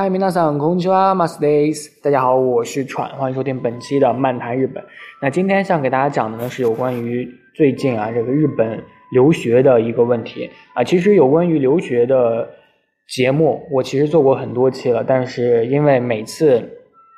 嗨，皆さんこんにちは、マスデス。大家好，我是喘，欢迎收听本期的漫谈日本。那今天想给大家讲的呢是有关于最近啊这个日本留学的一个问题啊。其实有关于留学的节目，我其实做过很多期了，但是因为每次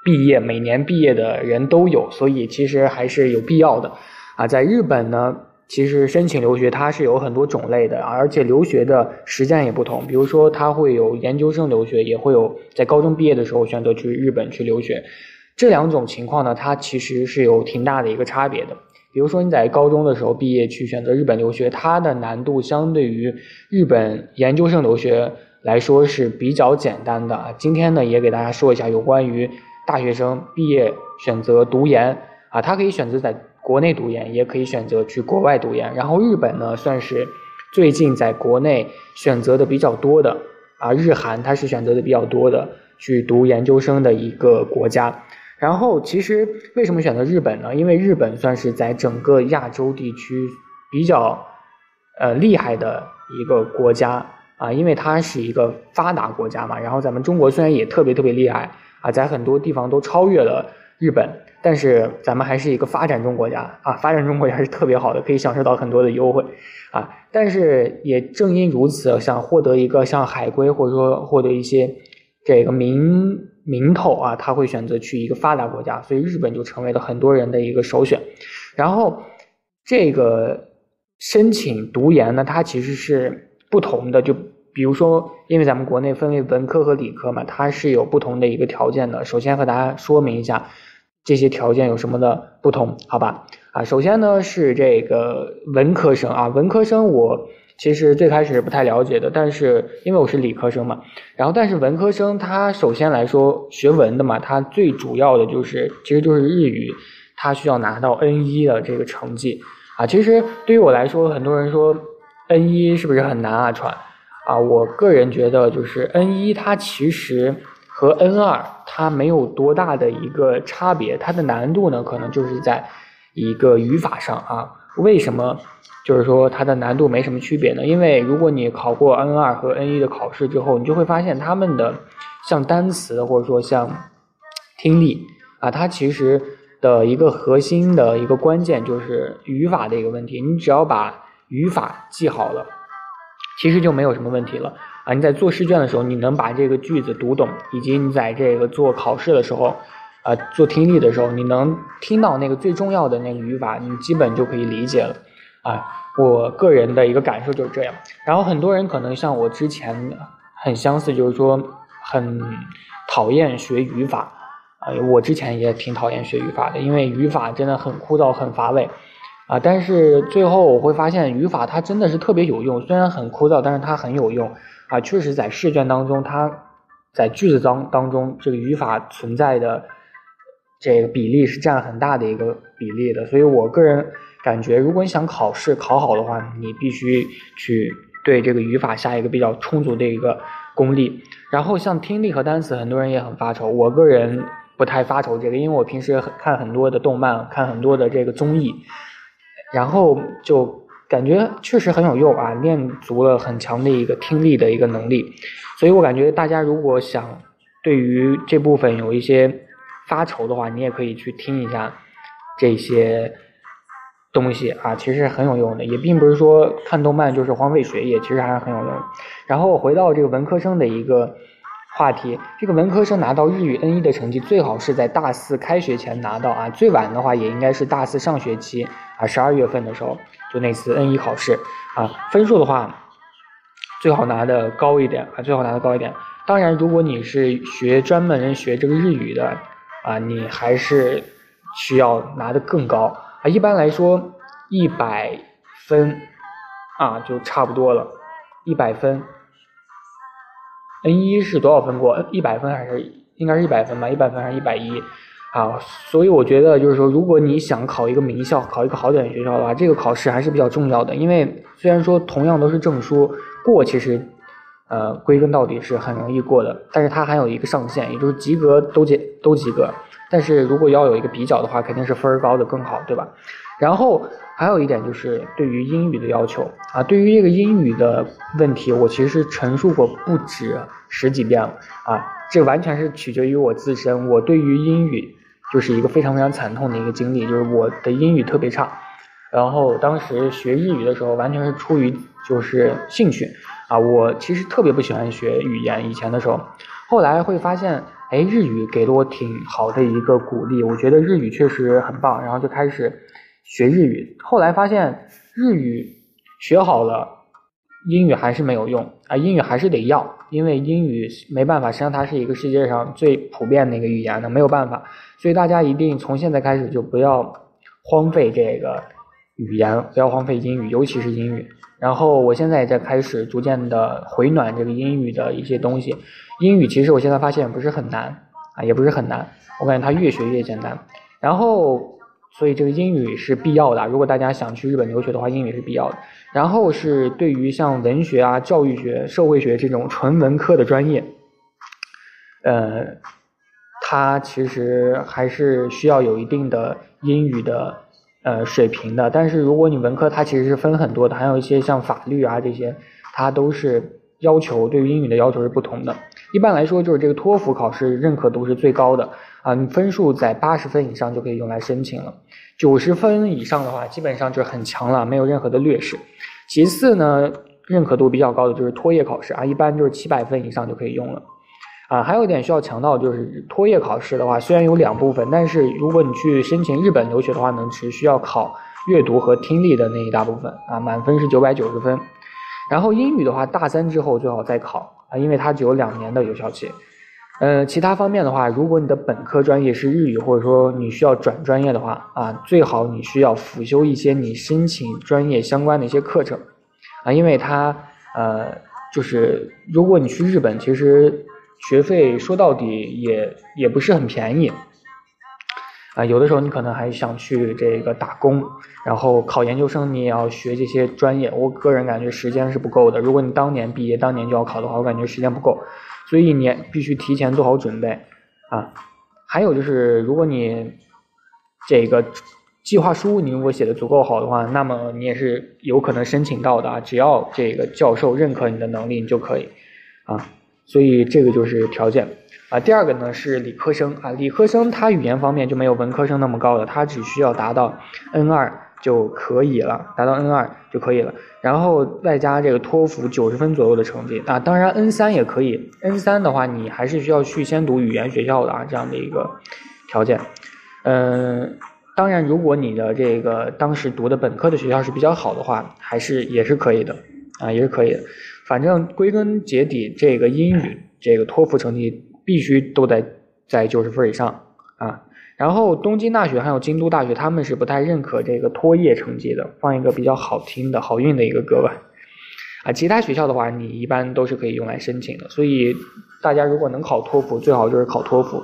毕业，每年毕业的人都有，所以其实还是有必要的啊。在日本呢。 其实申请留学它是有很多种类的，而且留学的时间也不同。比如说，它会有研究生留学，也会有在高中毕业的时候选择去日本去留学。这两种情况呢，它其实是有挺大的一个差别的。比如说你在高中的时候毕业去选择日本留学，它的难度相对于日本研究生留学来说是比较简单的。今天呢，也给大家说一下有关于大学生毕业选择读研啊，他可以选择在。国内读研也可以选择去国外读研，然后日本呢算是最近在国内选择的比较多的啊，日韩它是选择的比较多的去读研究生的一个国家。然后其实为什么选择日本呢？因为日本算是在整个亚洲地区比较呃厉害的一个国家啊，因为它是一个发达国家嘛。然后咱们中国虽然也特别特别厉害啊，在很多地方都超越了日本。但是咱们还是一个发展中国家啊，发展中国家是特别好的，可以享受到很多的优惠啊。但是也正因如此，想获得一个像海归或者说获得一些这个名名头啊，他会选择去一个发达国家，所以日本就成为了很多人的一个首选。然后这个申请读研呢，它其实是不同的，就比如说，因为咱们国内分为文科和理科嘛，它是有不同的一个条件的。首先和大家说明一下。这些条件有什么的不同？好吧，啊，首先呢是这个文科生啊，文科生我其实最开始不太了解的，但是因为我是理科生嘛，然后但是文科生他首先来说学文的嘛，他最主要的就是其实就是日语，他需要拿到 N 一的这个成绩啊。其实对于我来说，很多人说 N 一是不是很难啊？传啊，我个人觉得就是 N 一它其实。和 N 二它没有多大的一个差别，它的难度呢，可能就是在一个语法上啊。为什么就是说它的难度没什么区别呢？因为如果你考过 N 二和 N 一的考试之后，你就会发现他们的像单词或者说像听力啊，它其实的一个核心的一个关键就是语法的一个问题。你只要把语法记好了，其实就没有什么问题了。啊，你在做试卷的时候，你能把这个句子读懂，以及你在这个做考试的时候，啊，做听力的时候，你能听到那个最重要的那个语法，你基本就可以理解了。啊，我个人的一个感受就是这样。然后很多人可能像我之前很相似，就是说很讨厌学语法。啊，我之前也挺讨厌学语法的，因为语法真的很枯燥、很乏味。啊，但是最后我会发现语法它真的是特别有用，虽然很枯燥，但是它很有用。啊，确实在试卷当中，它在句子当当中，这个语法存在的这个比例是占很大的一个比例的。所以我个人感觉，如果你想考试考好的话，你必须去对这个语法下一个比较充足的一个功力。然后像听力和单词，很多人也很发愁，我个人不太发愁这个，因为我平时看很多的动漫，看很多的这个综艺，然后就。感觉确实很有用啊，练足了很强的一个听力的一个能力，所以我感觉大家如果想对于这部分有一些发愁的话，你也可以去听一下这些东西啊，其实很有用的，也并不是说看动漫就是荒废学业，其实还是很有用。然后回到这个文科生的一个话题，这个文科生拿到日语 N 一的成绩，最好是在大四开学前拿到啊，最晚的话也应该是大四上学期啊，十二月份的时候。就那次 N 一考试啊，分数的话最好拿的高一点啊，最好拿的高一点。当然，如果你是学专门学这个日语的啊，你还是需要拿的更高啊。一般来说，一百分啊就差不多了。一百分，N 一是多少分过？一百分还是应该是一百分吧？一百分还是一百一？啊，所以我觉得就是说，如果你想考一个名校，考一个好点的学校的话，这个考试还是比较重要的。因为虽然说同样都是证书，过其实，呃，归根到底是很容易过的，但是它还有一个上限，也就是及格都及都及格。但是如果要有一个比较的话，肯定是分儿高的更好，对吧？然后还有一点就是对于英语的要求啊，对于这个英语的问题，我其实陈述过不止十几遍了啊。这完全是取决于我自身。我对于英语就是一个非常非常惨痛的一个经历，就是我的英语特别差。然后当时学日语的时候，完全是出于就是兴趣啊。我其实特别不喜欢学语言，以前的时候，后来会发现，哎，日语给了我挺好的一个鼓励。我觉得日语确实很棒，然后就开始学日语。后来发现日语学好了，英语还是没有用啊，英语还是得要，因为英语没办法，实际上它是一个世界上最普遍的一个语言呢，没有办法。所以大家一定从现在开始就不要荒废这个。语言不要荒废英语，尤其是英语。然后我现在也在开始逐渐的回暖这个英语的一些东西。英语其实我现在发现不是很难啊，也不是很难，我感觉它越学越简单。然后，所以这个英语是必要的。如果大家想去日本留学的话，英语是必要的。然后是对于像文学啊、教育学、社会学这种纯文科的专业，呃，它其实还是需要有一定的英语的。呃，水平的，但是如果你文科，它其实是分很多的，还有一些像法律啊这些，它都是要求对于英语的要求是不同的。一般来说，就是这个托福考试认可度是最高的啊，你分数在八十分以上就可以用来申请了，九十分以上的话，基本上就很强了，没有任何的劣势。其次呢，认可度比较高的就是托业考试啊，一般就是七百分以上就可以用了。啊，还有一点需要强调，就是托业考试的话，虽然有两部分，但是如果你去申请日本留学的话呢，只需要考阅读和听力的那一大部分啊，满分是九百九十分。然后英语的话，大三之后最好再考啊，因为它只有两年的有效期。呃，其他方面的话，如果你的本科专业是日语，或者说你需要转专业的话啊，最好你需要辅修一些你申请专业相关的一些课程啊，因为它呃，就是如果你去日本，其实。学费说到底也也不是很便宜，啊，有的时候你可能还想去这个打工，然后考研究生你也要学这些专业，我个人感觉时间是不够的。如果你当年毕业当年就要考的话，我感觉时间不够，所以你必须提前做好准备啊。还有就是，如果你这个计划书你如果写的足够好的话，那么你也是有可能申请到的啊。只要这个教授认可你的能力，你就可以啊。所以这个就是条件啊。第二个呢是理科生啊，理科生他语言方面就没有文科生那么高了，他只需要达到 N 二就可以了，达到 N 二就可以了。然后外加这个托福九十分左右的成绩啊，当然 N 三也可以。N 三的话，你还是需要去先读语言学校的啊，这样的一个条件。嗯，当然如果你的这个当时读的本科的学校是比较好的话，还是也是可以的啊，也是可以的。反正归根结底，这个英语这个托福成绩必须都得在九十分以上啊。然后东京大学还有京都大学，他们是不太认可这个托业成绩的。放一个比较好听的好运的一个歌吧。啊，其他学校的话，你一般都是可以用来申请的。所以大家如果能考托福，最好就是考托福。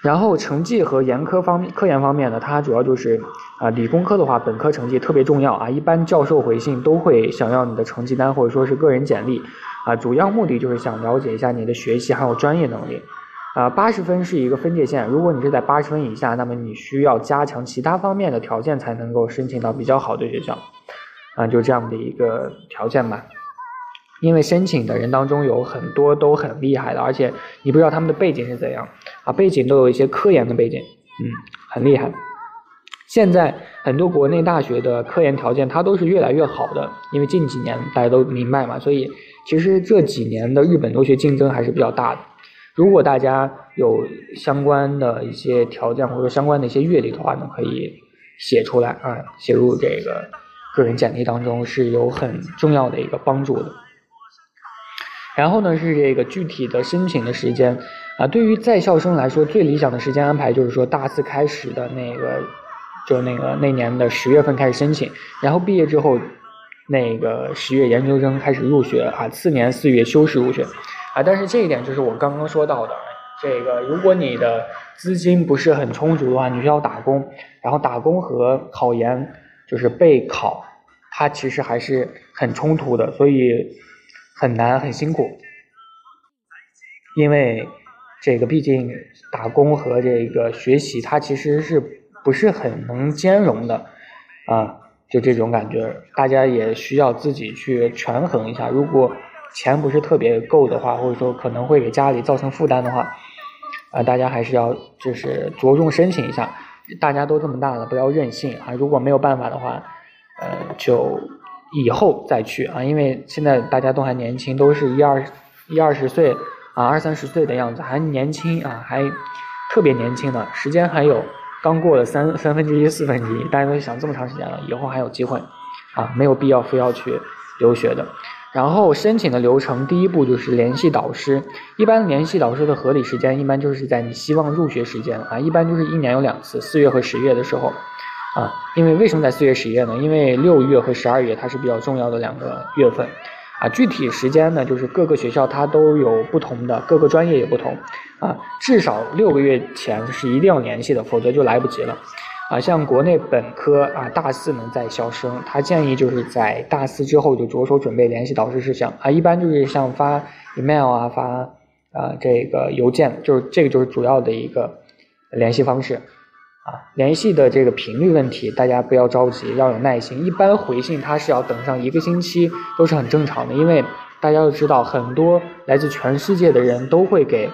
然后成绩和研科方、科研方面呢，它主要就是啊，理工科的话，本科成绩特别重要啊。一般教授回信都会想要你的成绩单或者说是个人简历啊，主要目的就是想了解一下你的学习还有专业能力啊。八十分是一个分界线，如果你是在八十分以下，那么你需要加强其他方面的条件才能够申请到比较好的学校啊，就这样的一个条件吧。因为申请的人当中有很多都很厉害的，而且你不知道他们的背景是怎样啊，背景都有一些科研的背景，嗯，很厉害。现在很多国内大学的科研条件它都是越来越好的，因为近几年大家都明白嘛，所以其实这几年的日本留学竞争还是比较大的。如果大家有相关的一些条件或者说相关的一些阅历的话呢，可以写出来啊，写入这个个人简历当中是有很重要的一个帮助的。然后呢，是这个具体的申请的时间啊。对于在校生来说，最理想的时间安排就是说，大四开始的那个，就那个那年的十月份开始申请，然后毕业之后，那个十月研究生开始入学啊，次年四月修士入学啊。但是这一点就是我刚刚说到的，这个如果你的资金不是很充足的话，你需要打工，然后打工和考研就是备考，它其实还是很冲突的，所以。很难很辛苦，因为这个毕竟打工和这个学习，它其实是不是很能兼容的啊？就这种感觉，大家也需要自己去权衡一下。如果钱不是特别够的话，或者说可能会给家里造成负担的话，啊，大家还是要就是着重申请一下。大家都这么大了，不要任性啊！如果没有办法的话，呃，就以后再去啊，因为现在大家都还年轻，都是一二一二十岁啊，二三十岁的样子，还年轻啊，还特别年轻呢，时间还有刚过了三三分之一、四分之一，大家都想这么长时间了，以后还有机会啊，没有必要非要去留学的。然后申请的流程，第一步就是联系导师。一般联系导师的合理时间，一般就是在你希望入学时间啊，一般就是一年有两次，四月和十月的时候，啊，因为为什么在四月、十月呢？因为六月和十二月它是比较重要的两个月份，啊，具体时间呢，就是各个学校它都有不同的，各个专业也不同，啊，至少六个月前是一定要联系的，否则就来不及了。啊，像国内本科啊，大四能在校生，他建议就是在大四之后就着手准备联系导师事项啊，一般就是像发 email 啊，发啊这个邮件，就是这个就是主要的一个联系方式联系的这个频率问题，大家不要着急，要有耐心。一般回信他是要等上一个星期，都是很正常的，因为大家都知道，很多来自全世界的人都会给。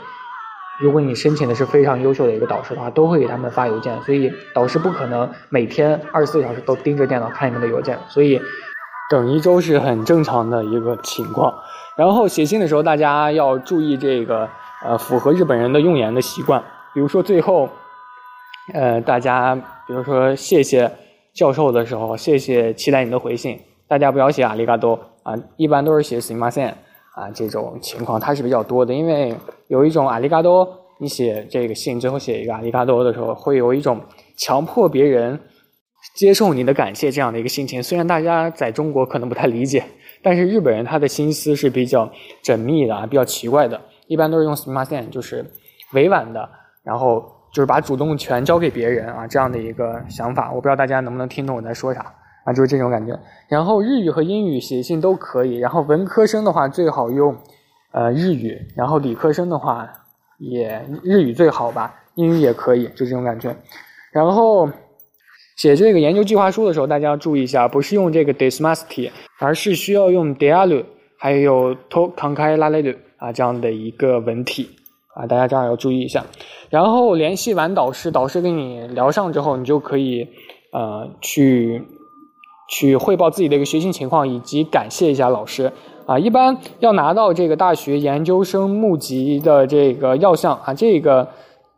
如果你申请的是非常优秀的一个导师的话，都会给他们发邮件，所以导师不可能每天二十四小时都盯着电脑看你们的邮件，所以等一周是很正常的一个情况。然后写信的时候，大家要注意这个呃符合日本人的用言的习惯，比如说最后，呃大家比如说谢谢教授的时候，谢谢期待你的回信，大家不要写阿里嘎多啊，一般都是写すみません。啊，这种情况它是比较多的，因为有一种阿里嘎多，你写这个信最后写一个阿里嘎多的时候，会有一种强迫别人接受你的感谢这样的一个心情。虽然大家在中国可能不太理解，但是日本人他的心思是比较缜密的啊，比较奇怪的。一般都是用 s m a r t n 就是委婉的，然后 就是把主动权交给别人啊，这样的一个想法。我不知道大家能不能听懂我在说啥。啊，就是这种感觉。然后日语和英语写信都可以。然后文科生的话最好用，呃，日语。然后理科生的话也日语最好吧，英语也可以，就这种感觉。然后写这个研究计划书的时候，大家要注意一下，不是用这个 desmasti，而是需要用 dialu，还有 to kankai lalelu 啊这样的一个文体啊，大家这儿要注意一下。然后联系完导师，导师跟你聊上之后，你就可以呃去。去汇报自己的一个学习情况，以及感谢一下老师啊。一般要拿到这个大学研究生募集的这个要项啊，这个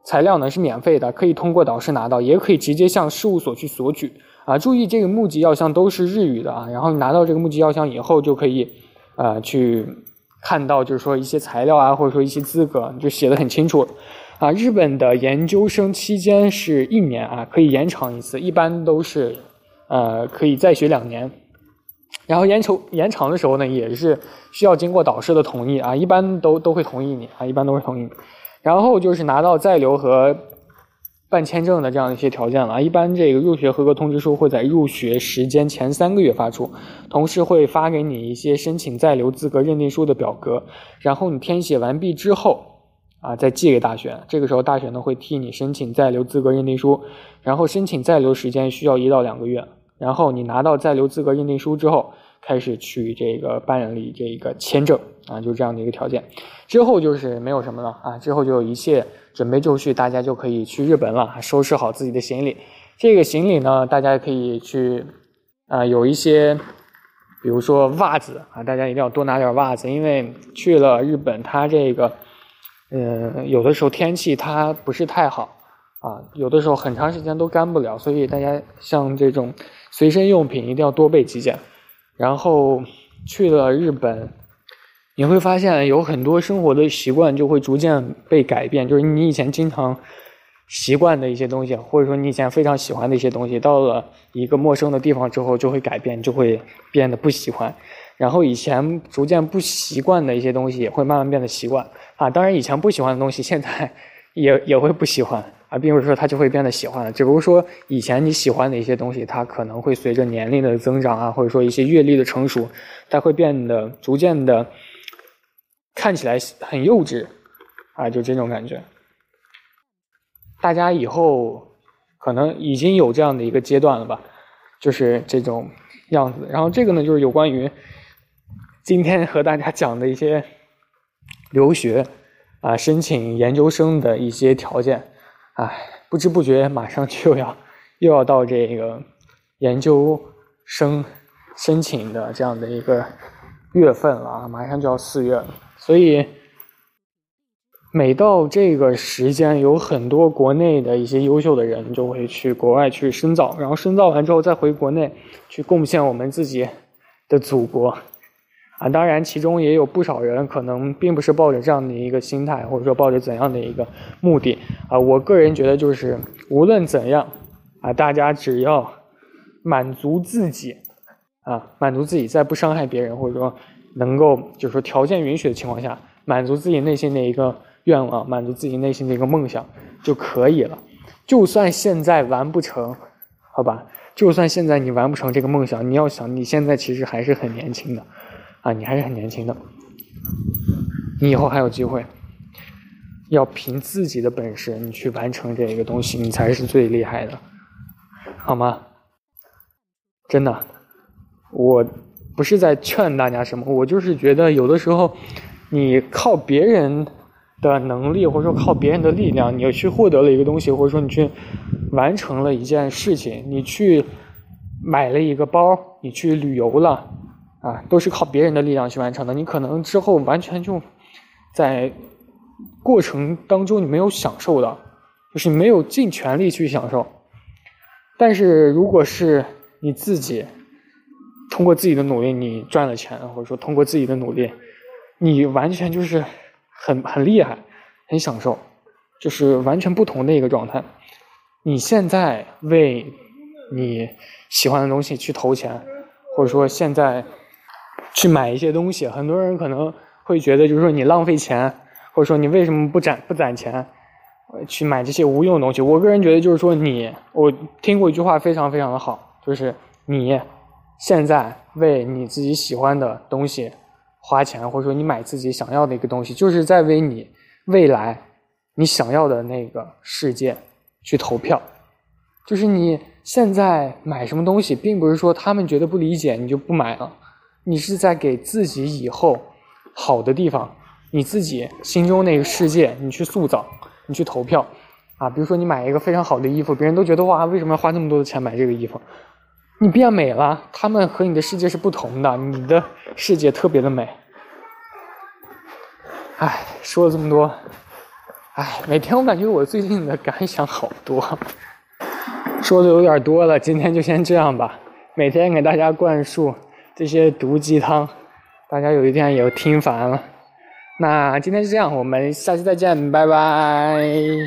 材料呢是免费的，可以通过导师拿到，也可以直接向事务所去索取啊。注意这个募集要项都是日语的啊。然后拿到这个募集要项以后，就可以呃去看到，就是说一些材料啊，或者说一些资格，就写的很清楚啊。日本的研究生期间是一年啊，可以延长一次，一般都是。呃，可以再学两年，然后延长延长的时候呢，也是需要经过导师的同意啊，一般都都会同意你啊，一般都是同意。然后就是拿到在留和办签证的这样一些条件了，一般这个入学合格通知书会在入学时间前三个月发出，同时会发给你一些申请在留资格认定书的表格，然后你填写完毕之后啊，再寄给大学，这个时候大学呢会替你申请在留资格认定书，然后申请在留时间需要一到两个月。然后你拿到在留资格认定书之后，开始去这个办理这个签证啊，就这样的一个条件。之后就是没有什么了啊，之后就一切准备就绪，大家就可以去日本了，收拾好自己的行李。这个行李呢，大家可以去啊，有一些，比如说袜子啊，大家一定要多拿点袜子，因为去了日本，它这个，嗯，有的时候天气它不是太好。啊，有的时候很长时间都干不了，所以大家像这种随身用品一定要多备几件。然后去了日本，你会发现有很多生活的习惯就会逐渐被改变，就是你以前经常习惯的一些东西，或者说你以前非常喜欢的一些东西，到了一个陌生的地方之后就会改变，就会变得不喜欢。然后以前逐渐不习惯的一些东西也会慢慢变得习惯。啊，当然以前不喜欢的东西，现在也也会不喜欢。并不是说他就会变得喜欢了，只不过说以前你喜欢的一些东西，它可能会随着年龄的增长啊，或者说一些阅历的成熟，它会变得逐渐的看起来很幼稚，啊，就这种感觉。大家以后可能已经有这样的一个阶段了吧，就是这种样子。然后这个呢，就是有关于今天和大家讲的一些留学啊，申请研究生的一些条件，哎，不知不觉马上就要又要到这个研究生申请的这样的一个月份了啊，马上就要四月了，所以。每到这个时间，有很多国内的一些优秀的人就会去国外去深造，然后深造完之后再回国内去贡献我们自己的祖国，啊，当然其中也有不少人可能并不是抱着这样的一个心态，或者说抱着怎样的一个目的，啊，我个人觉得就是无论怎样，啊，大家只要满足自己，啊，满足自己，在不伤害别人或者说能够就是说条件允许的情况下，满足自己内心的一个。愿望满足自己内心的一个梦想就可以了，就算现在完不成，好吧，就算现在你完不成这个梦想，你要想你现在其实还是很年轻的，啊，你还是很年轻的，你以后还有机会，要凭自己的本事你去完成这个东西，你才是最厉害的，好吗？真的，我不是在劝大家什么，我就是觉得有的时候你靠别人。的能力，或者说靠别人的力量，你去获得了一个东西，或者说你去完成了一件事情，你去买了一个包，你去旅游了，啊，都是靠别人的力量去完成的。你可能之后完全就在过程当中你没有享受到，就是没有尽全力去享受。但是如果是你自己通过自己的努力，你赚了钱，或者说通过自己的努力，你完全就是。很很厉害，很享受，就是完全不同的一个状态。你现在为你喜欢的东西去投钱，或者说现在去买一些东西，很多人可能会觉得，就是说你浪费钱，或者说你为什么不攒不攒钱去买这些无用的东西？我个人觉得，就是说你，我听过一句话非常非常的好，就是你现在为你自己喜欢的东西。花钱，或者说你买自己想要的一个东西，就是在为你未来你想要的那个世界去投票。就是你现在买什么东西，并不是说他们觉得不理解你就不买了，你是在给自己以后好的地方，你自己心中那个世界，你去塑造，你去投票啊。比如说你买一个非常好的衣服，别人都觉得哇，为什么要花那么多的钱买这个衣服？你变美了，他们和你的世界是不同的，你的世界特别的美。唉，说了这么多，唉，每天我感觉我最近的感想好多，说的有点多了，今天就先这样吧。每天给大家灌输这些毒鸡汤，大家有一天也听烦了。那今天就这样，我们下期再见，拜拜。